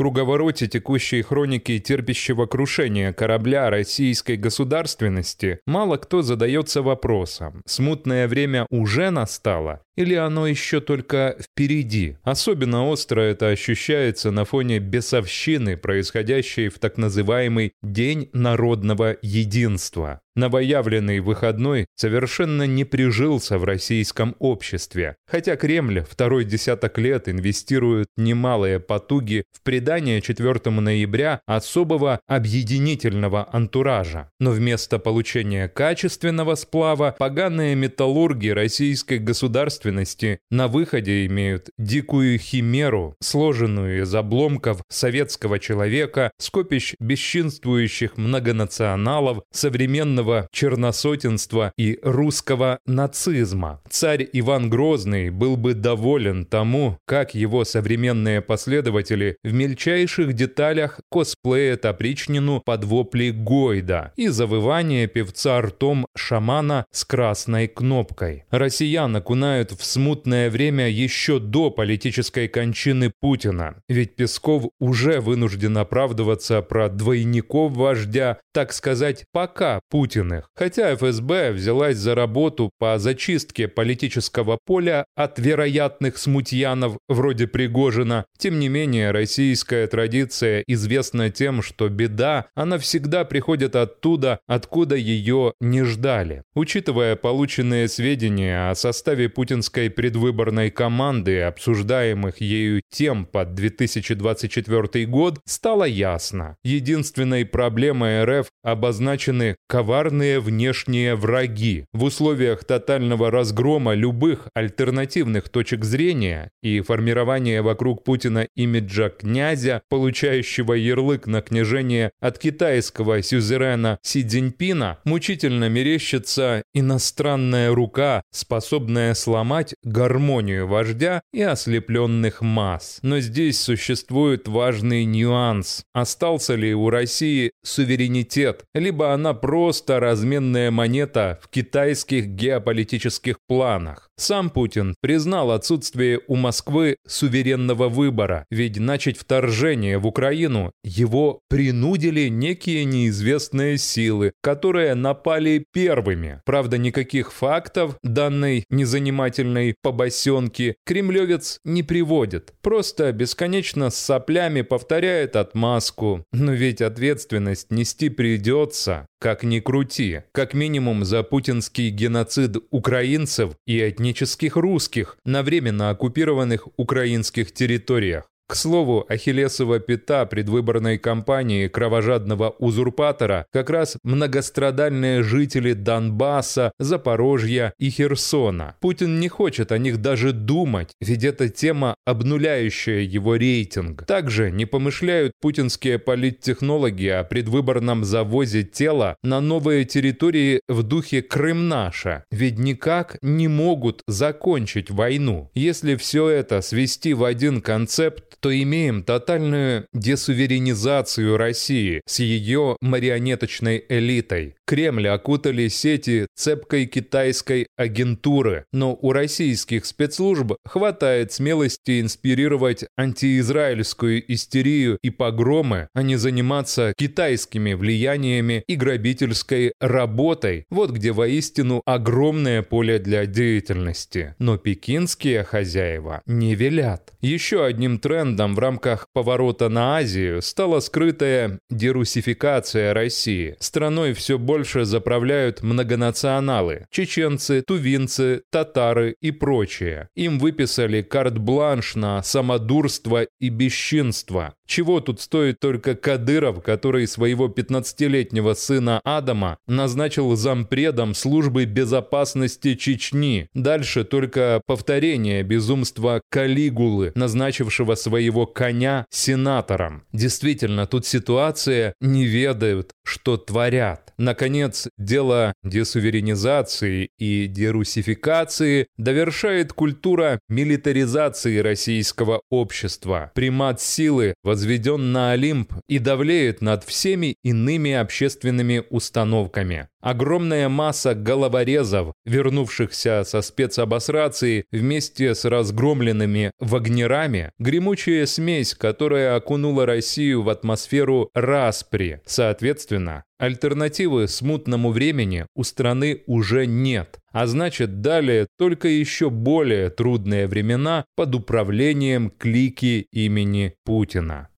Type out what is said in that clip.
круговороте текущей хроники терпящего крушения корабля российской государственности мало кто задается вопросом, смутное время уже настало или оно еще только впереди. Особенно остро это ощущается на фоне бесовщины, происходящей в так называемый День народного единства. Новоявленный выходной совершенно не прижился в российском обществе, хотя Кремль второй десяток лет инвестирует немалые потуги в придание 4 ноября особого объединительного антуража. Но вместо получения качественного сплава поганые металлурги российской государственности на выходе имеют дикую химеру, сложенную из обломков советского человека, скопищ бесчинствующих многонационалов, современного черносотенства и русского нацизма. Царь Иван Грозный был бы доволен тому, как его современные последователи в мельчайших деталях косплеят опричнину под вопли Гойда и завывание певца ртом шамана с красной кнопкой. Россиян окунают в смутное время еще до политической кончины Путина, ведь Песков уже вынужден оправдываться про двойников вождя, так сказать, пока Путин Путиных, хотя ФСБ взялась за работу по зачистке политического поля от вероятных смутьянов вроде Пригожина, тем не менее российская традиция известна тем, что беда, она всегда приходит оттуда, откуда ее не ждали. Учитывая полученные сведения о составе путинской предвыборной команды, обсуждаемых ею тем под 2024 год, стало ясно. Единственной проблемой РФ обозначены коварные внешние враги. В условиях тотального разгрома любых альтернативных точек зрения и формирования вокруг Путина имиджа князя, получающего ярлык на княжение от китайского сюзерена Си Цзиньпина, мучительно мерещится иностранная рука, способная сломать гармонию вождя и ослепленных масс. Но здесь существует важный нюанс. Остался ли у России суверенитет, либо она просто разменная монета в китайских геополитических планах. Сам Путин признал отсутствие у Москвы суверенного выбора, ведь начать вторжение в Украину его принудили некие неизвестные силы, которые напали первыми. Правда, никаких фактов данной незанимательной побосенки кремлевец не приводит, просто бесконечно с соплями повторяет отмазку. Но ведь ответственность нести придется. Как ни крути, как минимум за путинский геноцид украинцев и этнических русских на временно оккупированных украинских территориях. К слову, Ахиллесова пята предвыборной кампании кровожадного узурпатора как раз многострадальные жители Донбасса, Запорожья и Херсона. Путин не хочет о них даже думать, ведь это тема, обнуляющая его рейтинг. Также не помышляют путинские политтехнологи о предвыборном завозе тела на новые территории в духе Крым наша, ведь никак не могут закончить войну. Если все это свести в один концепт, то имеем тотальную десуверенизацию России с ее марионеточной элитой. Кремль окутали сети цепкой китайской агентуры, но у российских спецслужб хватает смелости инспирировать антиизраильскую истерию и погромы, а не заниматься китайскими влияниями и грабительской работой. Вот где воистину огромное поле для деятельности. Но пекинские хозяева не велят. Еще одним трендом в рамках поворота на Азию стала скрытая дерусификация России. Страной все больше заправляют многонационалы – чеченцы, тувинцы, татары и прочие. Им выписали карт-бланш на самодурство и бесчинство. Чего тут стоит только Кадыров, который своего 15-летнего сына Адама назначил зампредом службы безопасности Чечни. Дальше только повторение безумства Калигулы, назначившего своего коня сенатором. Действительно, тут ситуация не ведают, что творят. Наконец, дело десуверенизации и дерусификации довершает культура милитаризации российского общества. Примат силы воз возведен на Олимп и давлеет над всеми иными общественными установками. Огромная масса головорезов, вернувшихся со спецобосрации вместе с разгромленными вагнерами, гремучая смесь, которая окунула Россию в атмосферу распри. Соответственно, альтернативы смутному времени у страны уже нет. А значит, далее только еще более трудные времена под управлением клики имени Путина.